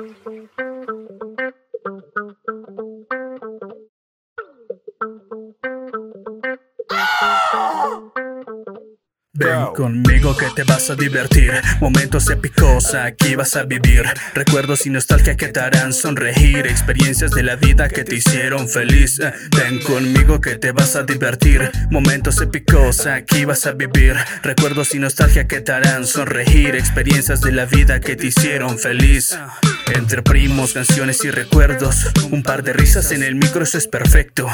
Ven conmigo que te vas a divertir. Momentos épicos aquí vas a vivir. Recuerdos y nostalgia que te harán sonreír. Experiencias de la vida que te hicieron feliz. Eh, Ven conmigo que te vas a divertir. Momentos épicos aquí vas a vivir. Recuerdos y nostalgia que te harán sonreír. Experiencias de la vida que te hicieron feliz. Entre primos, canciones y recuerdos. Un par de risas en el micro, eso es perfecto.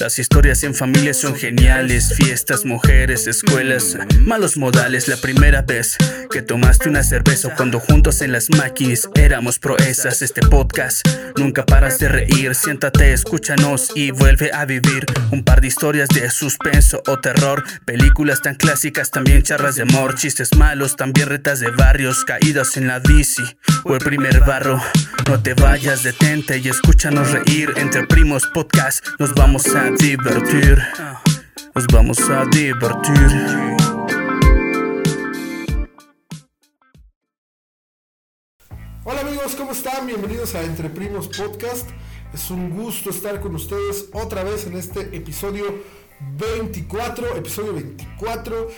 Las historias en familia son geniales. Fiestas, mujeres, escuelas. Malos modales, la primera vez que tomaste una cerveza cuando juntos en las máquinas éramos proezas. Este podcast nunca paras de reír. Siéntate, escúchanos y vuelve a vivir un par de historias de suspenso o terror. Películas tan clásicas, también charlas de amor, chistes malos, también retas de barrios, caídas en la bici o el primer barro. No te vayas, detente y escúchanos reír. Entre primos podcast nos vamos a divertir. Nos vamos a divertir. Hola amigos, ¿cómo están? Bienvenidos a Entre Primos Podcast. Es un gusto estar con ustedes otra vez en este episodio 24, episodio 24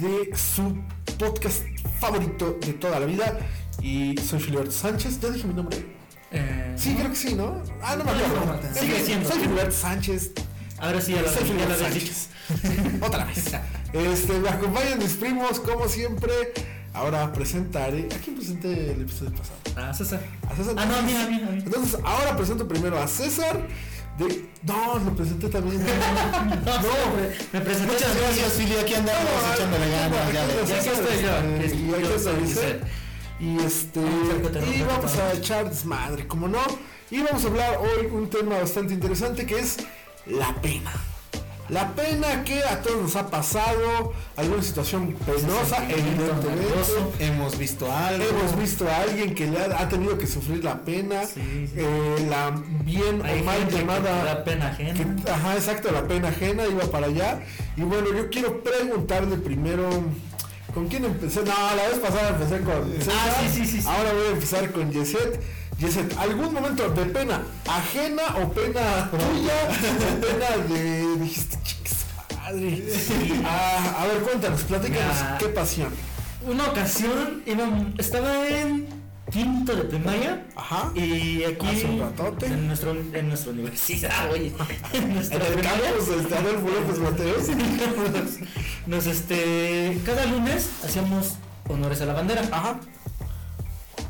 de su podcast favorito de toda la vida. Y soy Filiberto Sánchez, ¿ya dije mi nombre? Eh, Sí, creo que sí, ¿no? Ah, no me acuerdo. no, no, sigue siendo. Soy Filiberto Sánchez. Ahora sí, a la, Soy ya dicho. Sánchez. Otra vez. Este, me acompañan mis primos, como siempre. Ahora presentaré. ¿A quién presenté el episodio pasado? Ah, César. A César. Ah, no, a mí, a mí, a mí. Entonces, ahora presento primero a César. De... No, lo presenté también. No, me, me presenté. Muchas gracias, Fili. Aquí andamos No, echándole ganas. Ya ves. Y aquí estoy yo, que es- Y este. A te Y vamos a echar desmadre, como no. Y vamos a hablar hoy un tema bastante interesante que es la pena. La pena que a todos nos ha pasado, alguna situación penosa, evidentemente. amargoso. Hemos visto algo. Hemos visto a alguien que le ha, ha tenido que sufrir la pena, Sí, sí. eh, la bien Hay o mal llamada da pena ajena. que- ajá, exacto, la pena ajena iba para allá. Y bueno, yo quiero preguntarle primero, ¿con quién empecé? No, la vez pasada empecé con César. Ah, sí, sí, sí, sí. Ahora voy a empezar con Yeset. Yeset, ¿algún momento de pena ajena o pena tuya? o pena de, dijiste, chicas, madre. Ah, a ver, cuéntanos, platícanos. ¿qué pasión? Una ocasión iba- estaba en quinto de primaria Ajá. y aquí Hace un ratote. en nuestro en nuestra universidad, oye, en En nuestra el campus Adolfo López Mateos. nos este cada lunes hacíamos honores a la bandera. Ajá.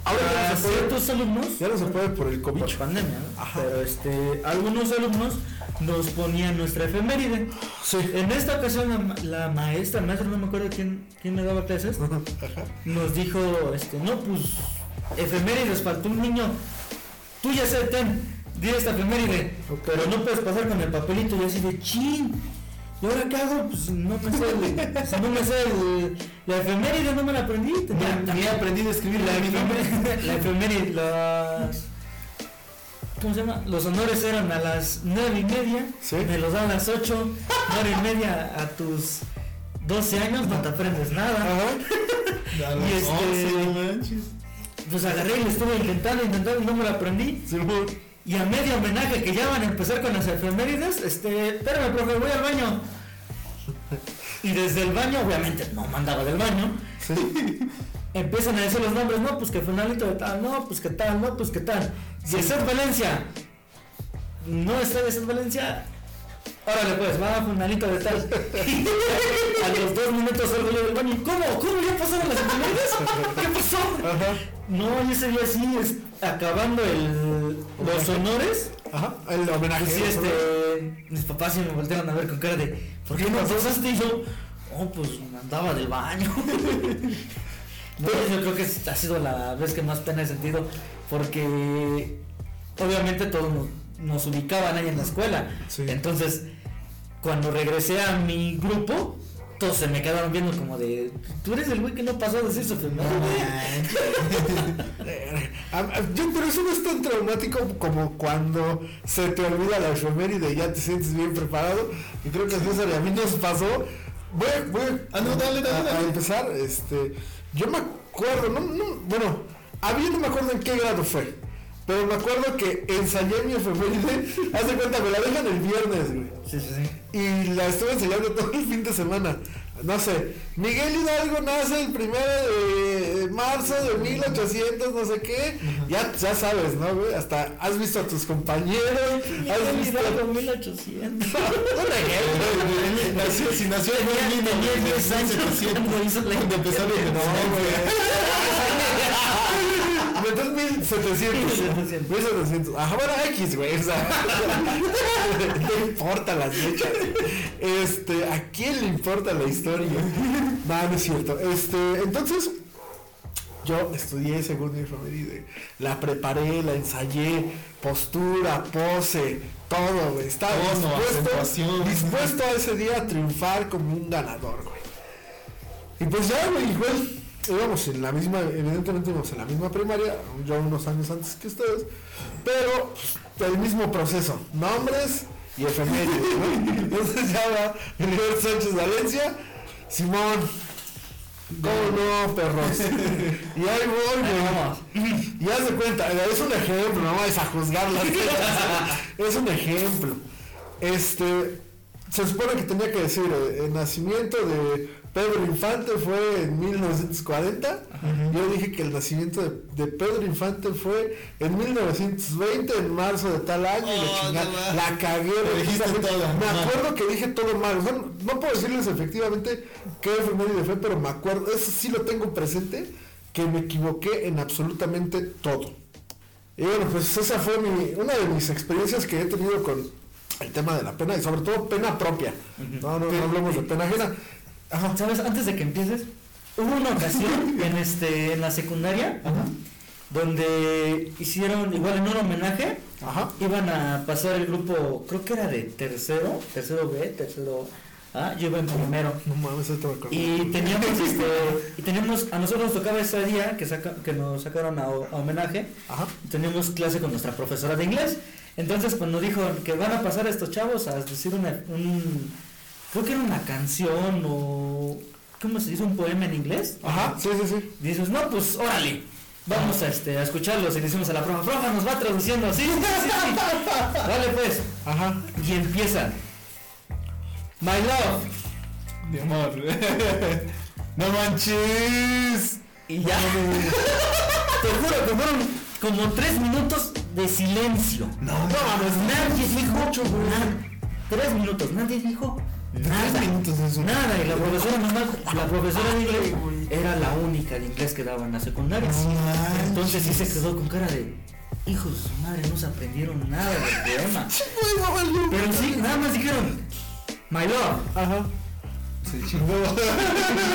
Ahora ya no se puede, ciertos alumnos ya no se puede por el por COVID. pandemia, ¿no? Ajá. pero este algunos alumnos nos ponían nuestra efeméride. Sí. En esta ocasión la, la maestra, maestra no me acuerdo quién, quién me daba clases, Ajá. nos dijo, este, no, pues, efemérides, faltó un niño, tú ya sé, ten, di esta efeméride, pero no puedes pasar con el papelito y así de chin. ¿Y ahora qué hago? Pues no me sé, el- si no me sé el- la efeméride, no me la aprendí. Tenía, he aprendido a escribir la efeméride, la efeméride, las... ¿Cómo se llama? Los honores eran a las nueve y media, Sí. me los dan a las ocho, nueve y media a tus 12 años, no te aprendes nada. A los Y este- 11, no manches. Pues agarré y le estuve intentando, intentando y no me lo aprendí. Simón. Y a medio homenaje que ya van a empezar con las efemérides, este, espérame, profe, voy al baño. Y desde el baño, obviamente no mandaba del baño, Sí. empiezan a decir los nombres, no, pues que Fernandito de tal, no, pues que tal, no, pues que tal. Yeset Valencia. No está Yeset Valencia. Órale pues, va Fernandito de tal. a los dos minutos salgo yo del baño. ¿Cómo? ¿Cómo ya pasaron las efemérides? ¿Qué pasó? Ajá. No, ese día sí, es, acabando el, los honores, Ajá. El homenaje. pues sí, este, mis papás sí me voltearon a ver con cara de, ¿por qué no pasaste? Y yo, oh, pues andaba del baño. no, yo creo que ha sido la vez que más pena he sentido, porque obviamente todos nos, nos ubicaban ahí en la escuela. Sí. Entonces, cuando regresé a mi grupo, todos se me quedaron viendo como de, tú eres el güey que no pasó a decir su efeméride?" Ah, ah, Yo, pero eso no es tan traumático como cuando se te olvida la efeméride y ya te sientes bien preparado. Y creo que a César y a mí nos pasó. Voy, a- voy a- Ah, no, dale, dale, a- a dale. empezar. Este, yo me acuerdo, no, no, bueno, había no me acuerdo en qué grado fue. Pero me acuerdo que ensayé mi efeméride. Haz de cuenta, me la dejan el viernes, güey. Sí, sí, sí. Y la estuve ensayando todo el fin de semana. No sé, Miguel Hidalgo nace el primero de marzo de 1800, no sé qué. Ya, ya sabes, ¿no, güey? Hasta has visto a tus compañeros, has visto. Hidalgo 1800. Un ejemplo, güey. Nació, si nació en Tenía, tenía 10 años cuando hizo la Cuando empezaron a No, güey. Entonces 1700. 1700. 1700. Ajá, bueno, X, güey. O sea, no importa las fechas. Este, ¿a quién le importa la historia? No, no es cierto. Este, entonces, yo estudié según mi efeméride. La preparé, la ensayé, postura, pose, todo, güey. Estaba dispuesto, dispuesto a ese día a triunfar como un ganador, güey. Y pues ya, güey, igual íbamos en la misma, evidentemente íbamos en la misma primaria, yo unos años antes que ustedes, pero pues, el mismo proceso, nombres y efemérides, ¿no? Entonces ya va River Sánchez Valencia, Simón, ¿cómo no, perros? Y ahí voy, güey. Y haz de cuenta, es un ejemplo, no vayas a juzgar las es un ejemplo. Este, se supone que tenía que decir, eh, el nacimiento de Pedro Infante fue en 1940. Yo dije que el nacimiento de, de Pedro Infante fue en 1920, en marzo de tal año, y la Oh, chingada. no la cagué. Todo, Me acuerdo que dije todo mal. O sea, no, no puedo decirles efectivamente qué efeméride fue, pero me acuerdo, eso sí lo tengo presente, que me equivoqué en absolutamente todo. Y bueno, pues esa fue mi, una de mis experiencias que he tenido con el tema de la pena y sobre todo pena propia. No, no, no hablemos de pena ajena. Ajá. ¿Sabes? Antes de que empieces, hubo una ocasión en este en la secundaria donde hicieron igual en un homenaje Ajá. iban a pasar el grupo, creo que era de tercero, tercero B, tercero A, yo iba en primero. No mames, esto me. Y teníamos este y teníamos a nosotros nos tocaba ese día que saca, que nos sacaron a, a homenaje Ajá. teníamos clase con nuestra profesora de inglés. Entonces, cuando dijo que van a pasar estos chavos a decir una, un. Creo que era una canción o. ¿Cómo se dice? Un poema en inglés. Ajá, sí, sí, sí. Dices, no, pues órale. Vamos a, este, a escucharlos y le decimos a la profa, profa nos va traduciendo, sí, sí, sí, sí. Dale pues. Ajá. Y empiezan. My love. Mi amor. no manches. Y ya. Te juro que fueron como tres minutos de silencio. No, No, pues nadie dijo nada. Tres minutos, nadie dijo nada. Minutos Nada, y la profesora nomás, la profesora de inglés era la única de inglés que daba en la secundaria. No. Entonces sí se quedó con cara de hijos de su madre, no se aprendieron nada del poema. Pero sí, nada más dijeron, my love. Ajá. Se chingó.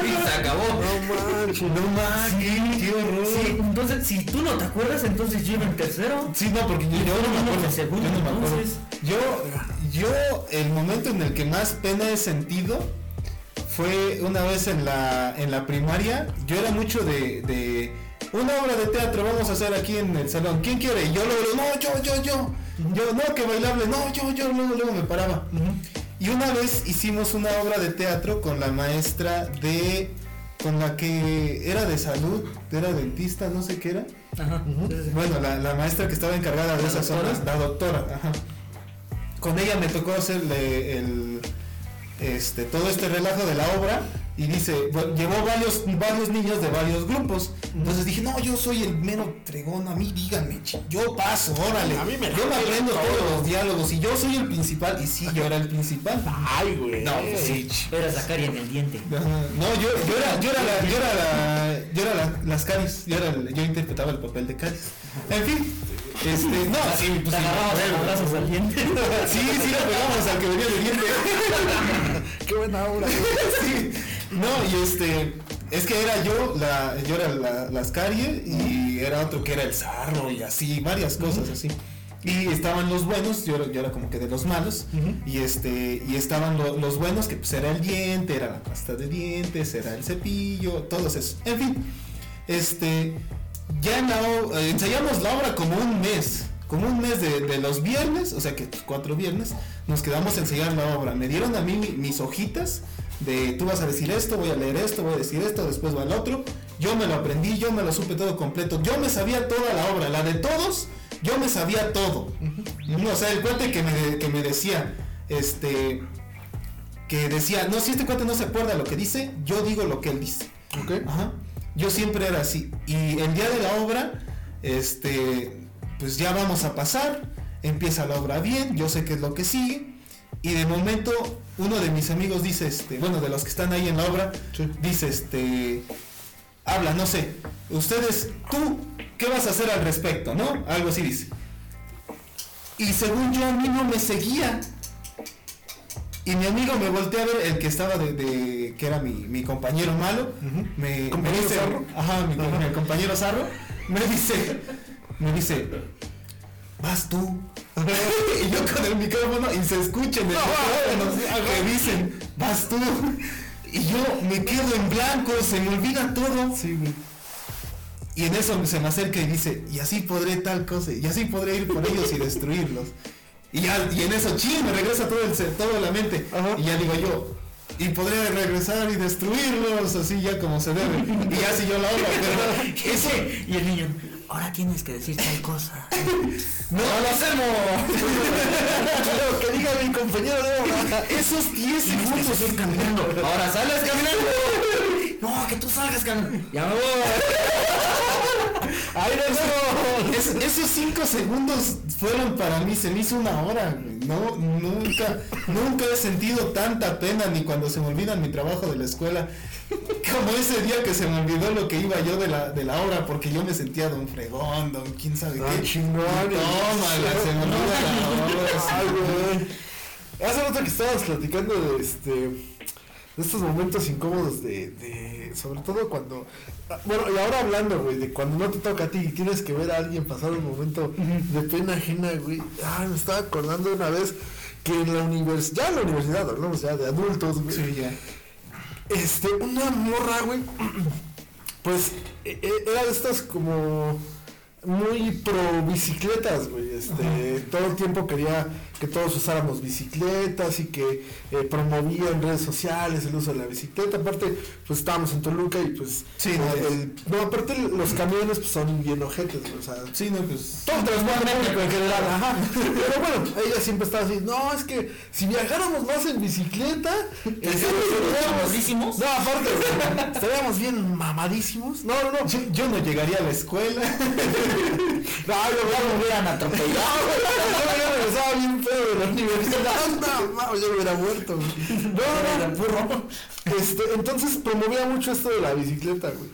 Y se acabó. No manches. No manches, qué horror. Sí, entonces si tú no te acuerdas, entonces yo iba en tercero. Sí, no, porque yo, yo no me acuerdo. de segundo, yo no me acuerdo. entonces. Yo, yo, el momento en el que más pena he sentido fue una vez en la, en la primaria. Yo era mucho de, de una obra de teatro, vamos a hacer aquí en el salón. ¿Quién quiere? Y yo luego, no, yo, yo, yo. Yo, no, que bailable, no, yo, yo, luego, luego me paraba. Y una vez hicimos una obra de teatro con la maestra de, con la que era de salud, era dentista, no sé qué era. Ajá. Bueno, la, la maestra que estaba encargada de ¿La esas doctora? zonas, la doctora, ajá. Con ella me tocó hacerle el, este, todo este relajo de la obra y dice, bueno, llevó varios, varios niños de varios grupos. Entonces dije, no, yo soy el mero tregón, a mí díganme, yo paso, órale. A mí me yo me aprendo todo. todos los diálogos y yo soy el principal. Y sí, yo era el principal. Ay, güey. No, pues sí, Era Zacaria en el diente. No, yo, yo era, yo era la, yo era la, yo era la- las caries, yo era, el- yo interpretaba el papel de caries. En fin, este, no, sí, Te pues sí, agarrabas a bueno. brazos al diente. Sí, sí le pegamos al que venía de diente. Qué buena obra. Sí. No, y este, es que era yo, la, yo era la, las carie y era otro que era el zarro y así, varias cosas así. Y estaban los buenos, yo, era- yo era como que de los malos, y este, y estaban lo- los buenos, que pues era el diente, era la pasta de dientes, era el cepillo, todos esos. En fin, este, ya en la o- eh, ensayamos la obra como un mes, como un mes de, de los viernes, o sea que cuatro viernes, nos quedamos a ensayar la obra. Me dieron a mí mi- mis hojitas de tú vas a decir esto, voy a leer esto, voy a decir esto, después va el otro. Yo me lo aprendí, yo me lo supe todo completo. Yo me sabía toda la obra, la de todos, yo me sabía todo. No, o sea, el cuate que me, que me decía, este, que decía, no, si este cuate no se acuerda lo que dice, yo digo lo que él dice. Ok. Ajá. Yo siempre era así. Y el día de la obra, este, pues ya vamos a pasar. Empieza la obra bien, yo sé qué es lo que sigue. Y de momento, uno de mis amigos dice, este, bueno, de los que están ahí en la obra, Sí. dice, este, habla, no sé, ustedes, tú, ¿qué vas a hacer al respecto? ¿No? Algo así dice. Y según yo, a mí no me seguía. Y mi amigo me voltea a ver, el que estaba de, de- que era mi, mi compañero malo, me, me ¿Compañero dice, Zarro? ajá, mi, mi compañero Zarro, me dice, me dice, vas tú. y yo con el micrófono y se escucha en el micrófono que dicen, vas tú. Y yo me quedo en blanco, se me olvida todo. Sí. Y en eso se me acerca y dice, y así podré tal cosa, y así podré ir por ellos y destruirlos. Y, ya, y en eso, ching, me regresa todo, el, todo la mente. Ajá. Y ya digo yo, y podré regresar y destruirlos, así ya como se debe. Y ya si yo la obra, pero eso, y el niño, ahora tienes que decir tal cosa. no lo hacemos. Que diga mi compañero de obra. Esos 10 Tienes que segundos. seguir caminando. Ahora sales caminando. No, que tú salgas caminando. Ya me voy. ¡Ay, no, no! Es- esos 5 segundos fueron para mí, se me hizo una hora. güey. No, nunca, nunca he sentido tanta pena ni cuando se me olvida mi trabajo de la escuela. Como ese día que se me olvidó lo que iba yo de la, de la obra porque yo me sentía don fregón, don quién sabe qué. chingón. Tómala, se me olvida la obra. Ay. Hace rato que estabas platicando de este de estos momentos incómodos de, de sobre todo cuando ah, bueno y ahora hablando güey de cuando no te toca a ti y tienes que ver a alguien pasar un momento de pena ajena güey ay me estaba acordando una vez que en la universidad ya en la universidad hablamos ya de adultos güey Sí, ya. este, una morra, güey. Pues e- e- era de estas como muy pro bicicletas, güey. Este, todo el tiempo quería que todos usáramos bicicletas y que eh, promovía en redes sociales el uso de la bicicleta. Aparte, pues estábamos en Toluca y pues. Sí, eh, no, el- no, aparte los camiones pues son bien ojetes. O sea, Sí, no, pues. todo en general, ajá. Pero bueno, ella siempre estaba así, no, es que si viajáramos más en bicicleta, estaríamos- mamadísimos? No, aparte, estaríamos bien mamadísimos. No, no, no. Yo, yo no llegaría a la escuela. No, yo me hubieran atropellado. yo ya regresaba bien de la universidad. No, yo me hubiera muerto. No, no, no. Este, entonces promovía mucho esto de la bicicleta, güey.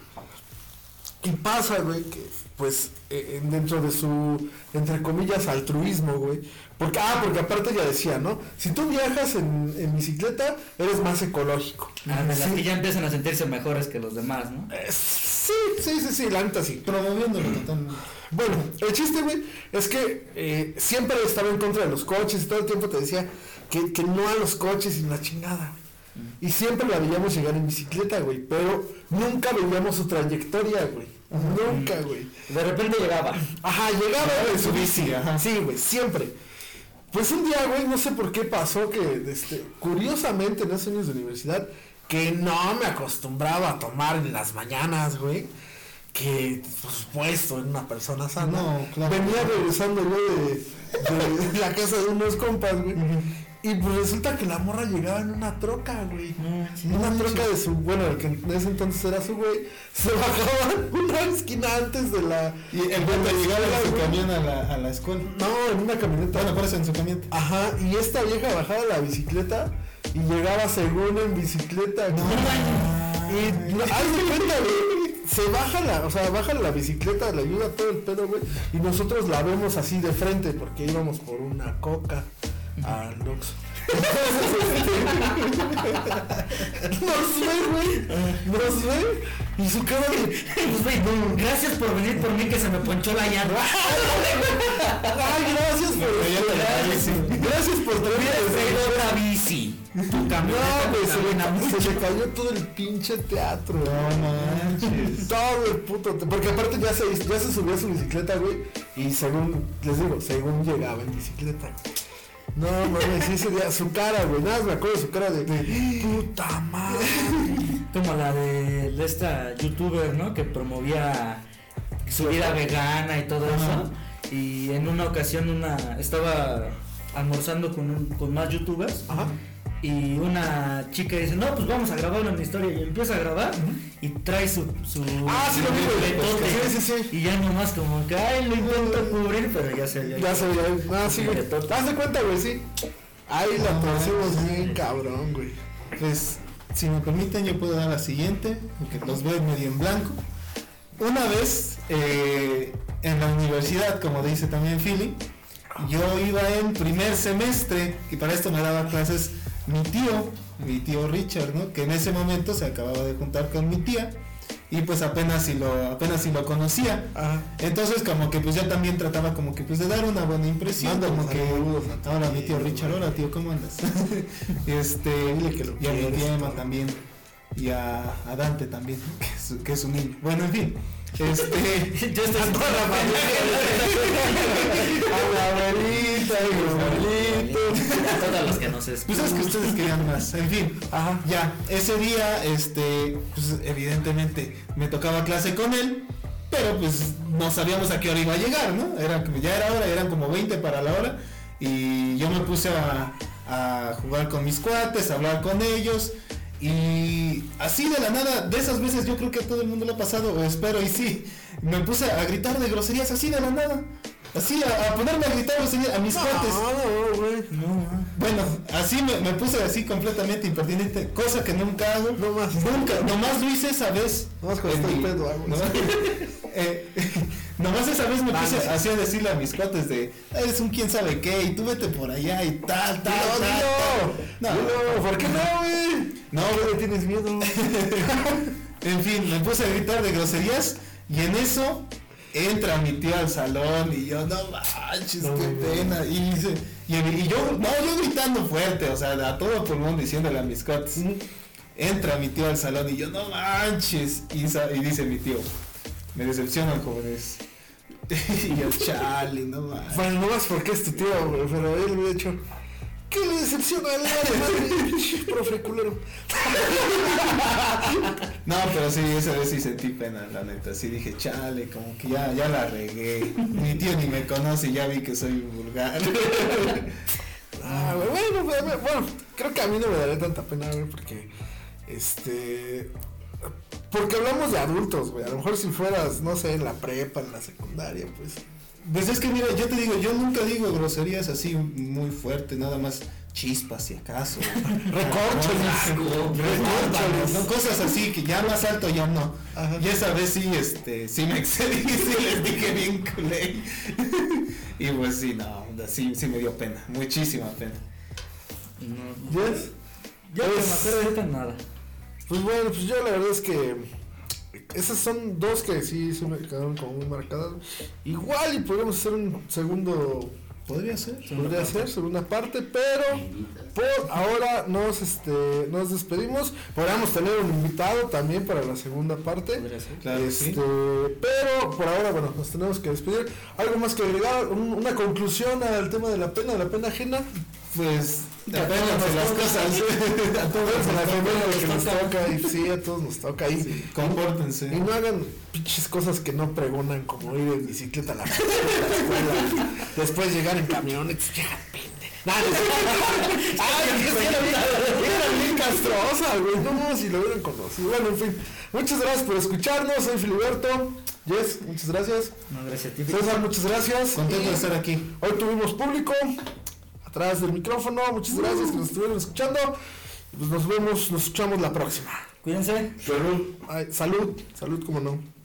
Y pasa, güey, que pues eh, dentro de su, entre comillas, altruismo, güey. Porque, ah, porque aparte ella decía, ¿no? Si tú viajas en, en bicicleta, eres más ecológico. Ah, de las Sí. que ya empiezan a sentirse mejores que los demás, ¿no? Eh, sí, sí, sí, sí, la neta sí. Promoviéndolo totalmente. Bueno, el chiste, güey, es que eh, siempre estaba en contra de los coches y todo el tiempo te decía que, que no a los coches y la chingada, güey. Y siempre la veíamos llegar en bicicleta, güey, pero nunca veíamos su trayectoria, güey. Nunca, güey. De repente llegaba. Ajá, llegaba en su bici, ajá. Sí, güey, siempre. Pues un día, güey, no sé por qué pasó que, este, curiosamente en esos años de universidad, que no me acostumbraba a tomar en las mañanas, güey. Que, por supuesto, era una persona sana. No, claro. Venía regresando yo de, de la casa de unos compas, güey. Y pues resulta que la morra llegaba en una troca, güey. En una troca de su, bueno, el que en ese entonces era su güey, se bajaba una esquina antes de la. Y vato la llegaba en su güey. camión a la, a la escuela. No, en una camioneta. Bueno, por eso en su camión. Ajá, y esta vieja bajaba la bicicleta y llegaba según en bicicleta. güey. Y no, haz de cuenta, güey. Se baja la, o sea, baja la bicicleta, le ayuda todo el pedo, güey. Y nosotros la vemos así de frente porque íbamos por una coca al Oxxo. Nos ve, güey. Nos ve. Y su cara de. Pues, güey, gracias por venir por mí que se me ponchó la llanta. Ay, gracias por. bici. Gracias por traído otra bici. Tu No, güey, se, se le cayó todo el pinche teatro. No manches. Todo el puto. Porque aparte ya se, ya se subió a su bicicleta, güey. Y según, les digo, según llegaba en bicicleta. No, mames, ese día, su cara, güey. Nada, más me acuerdo de su cara de, puta madre. Como la de, de esta youtuber, ¿no? Que promovía su vida vegana y todo eso. Y en una ocasión una estaba almorzando con, un- con más youtubers Ajá. Y una chica dice, no, pues vamos a grabar una historia y empieza a grabar y trae su... su Ah, sí lo vi, güey. letote. Sí, sí, sí. Y ya nomás como que, ay, lo intento cubrir, pero ya se veía. Ya se veía. Ah, sí, güey. Haz de cuenta, güey, sí. Ahí la torcimos bien, cabrón, güey. Pues, si me permiten, yo puedo dar la siguiente, porque los veo medio en blanco. Una vez, eh, en la universidad, como dice también Philly, yo iba en primer semestre, y para esto me daba clases mi tío, mi tío Richard, ¿no? Que en ese momento se acababa de juntar con mi tía, y pues apenas si lo, apenas si lo conocía. Ajá. Entonces como que pues yo también trataba como que pues de dar una buena impresión, Mándale como que ahora mi tío Richard, hola tío, ¿cómo andas? este, Dile que lo y a mi tía Emma también, y a, a Dante también, que es, que es un niño. Bueno, en fin, este, Yo estoy A la abuelita, y mi abuelito. A todas las que nos pues escuchan. es que ustedes querían más, en fin. Ajá. Ya, ese día, este, pues evidentemente me tocaba clase con él, pero pues no sabíamos a qué hora iba a llegar, ¿no? Era, ya era hora, eran como 20 para la hora, y yo me puse a, a jugar con mis cuates, a hablar con ellos, y así de la nada, de esas veces yo creo que a todo el mundo le ha pasado, o espero y sí, me puse a gritar de groserías así de la nada. Así, a, a ponerme a gritar groserías a mis cuates. No, no, güey. No, Bueno, así me, me puse así completamente impertinente, cosa que nunca hago. No más. Nunca, nomás lo hice esa vez. Nomás estoy mi- pedo, hago nomás, eh, nomás esa vez me puse así a decirle a mis cuates de, eres un quién sabe qué, y tú vete por allá y tal, tal, No, tal. dilo. tal". No, ¿por qué no, güey? no, ¿Qué le tienes miedo? En fin, me puse a gritar de groserías y en eso entra mi tío al salón y yo, no manches, No, qué pena. Y, dice- y, y yo, no, yo gritando fuerte, o sea, a todo pulmón diciéndole a mis cuates. Entra mi tío al salón y yo, no manches. Y, y dice mi tío, me decepcionan jóvenes. y yo, chale, no manches. Bueno, no más porque es tu tío, pero él me ha dicho, ¿qué le decepciona al madre? Profe culero. No, pero sí, esa vez sí sentí pena, la neta. Sí dije, chale, como que ya, ya la regué. Mi tío ni me conoce y ya vi que soy vulgar. Ah, bueno, güey, bueno, creo que a mí no me daría tanta pena, güey, porque, este, porque hablamos de adultos, güey, a lo mejor si fueras, no sé, en la prepa, en la secundaria, pues, Pues es que mira, yo te digo, yo nunca digo groserías así muy fuertes, nada más chispas si acaso. Recórcholis. Recórcholis, no cosas así que ya más alto ya no. Ajá. Y esa vez sí, este, sí me excedí, sí les dije bien culé. y pues sí, no, sí, sí me dio pena, muchísima pena. no. ¿yes? Yo que Pues- me acuerdo ahorita nada. Pues bueno, pues yo la verdad es que esas son dos que sí se me quedaron como muy marcadas. Igual y podríamos hacer un segundo, Podría ser. podría ser, segunda parte, pero por ahora nos este nos despedimos. Podríamos tener un invitado también para la segunda parte. Podría ser. Claro que este, sí. pero por ahora, bueno, nos tenemos que despedir. ¿Algo más que agregar? Un- una conclusión al tema de la pena, de la pena ajena. Pues, apénganse las cosas. A todos nos nos toca, que nos toca. y sí, a todos nos toca. Y, Compórtense. y no hagan pinches cosas que no pregonan, como ir en bicicleta a la, a la escuela. Después llegar en camiones. Ya, sé. Ay, que era bien, castrosa, güey. No, si lo hubieran conocido. Bueno, en fin. Muchas gracias por escucharnos. Soy Filiberto. Yes, muchas gracias. No, gracias a ti. César, muchas gracias. Contento Y de estar aquí. Hoy tuvimos público atrás del micrófono. Muchas gracias que nos estuvieron escuchando. Pues nos vemos, nos escuchamos la próxima. Cuídense. Ay, salud, salud, como no.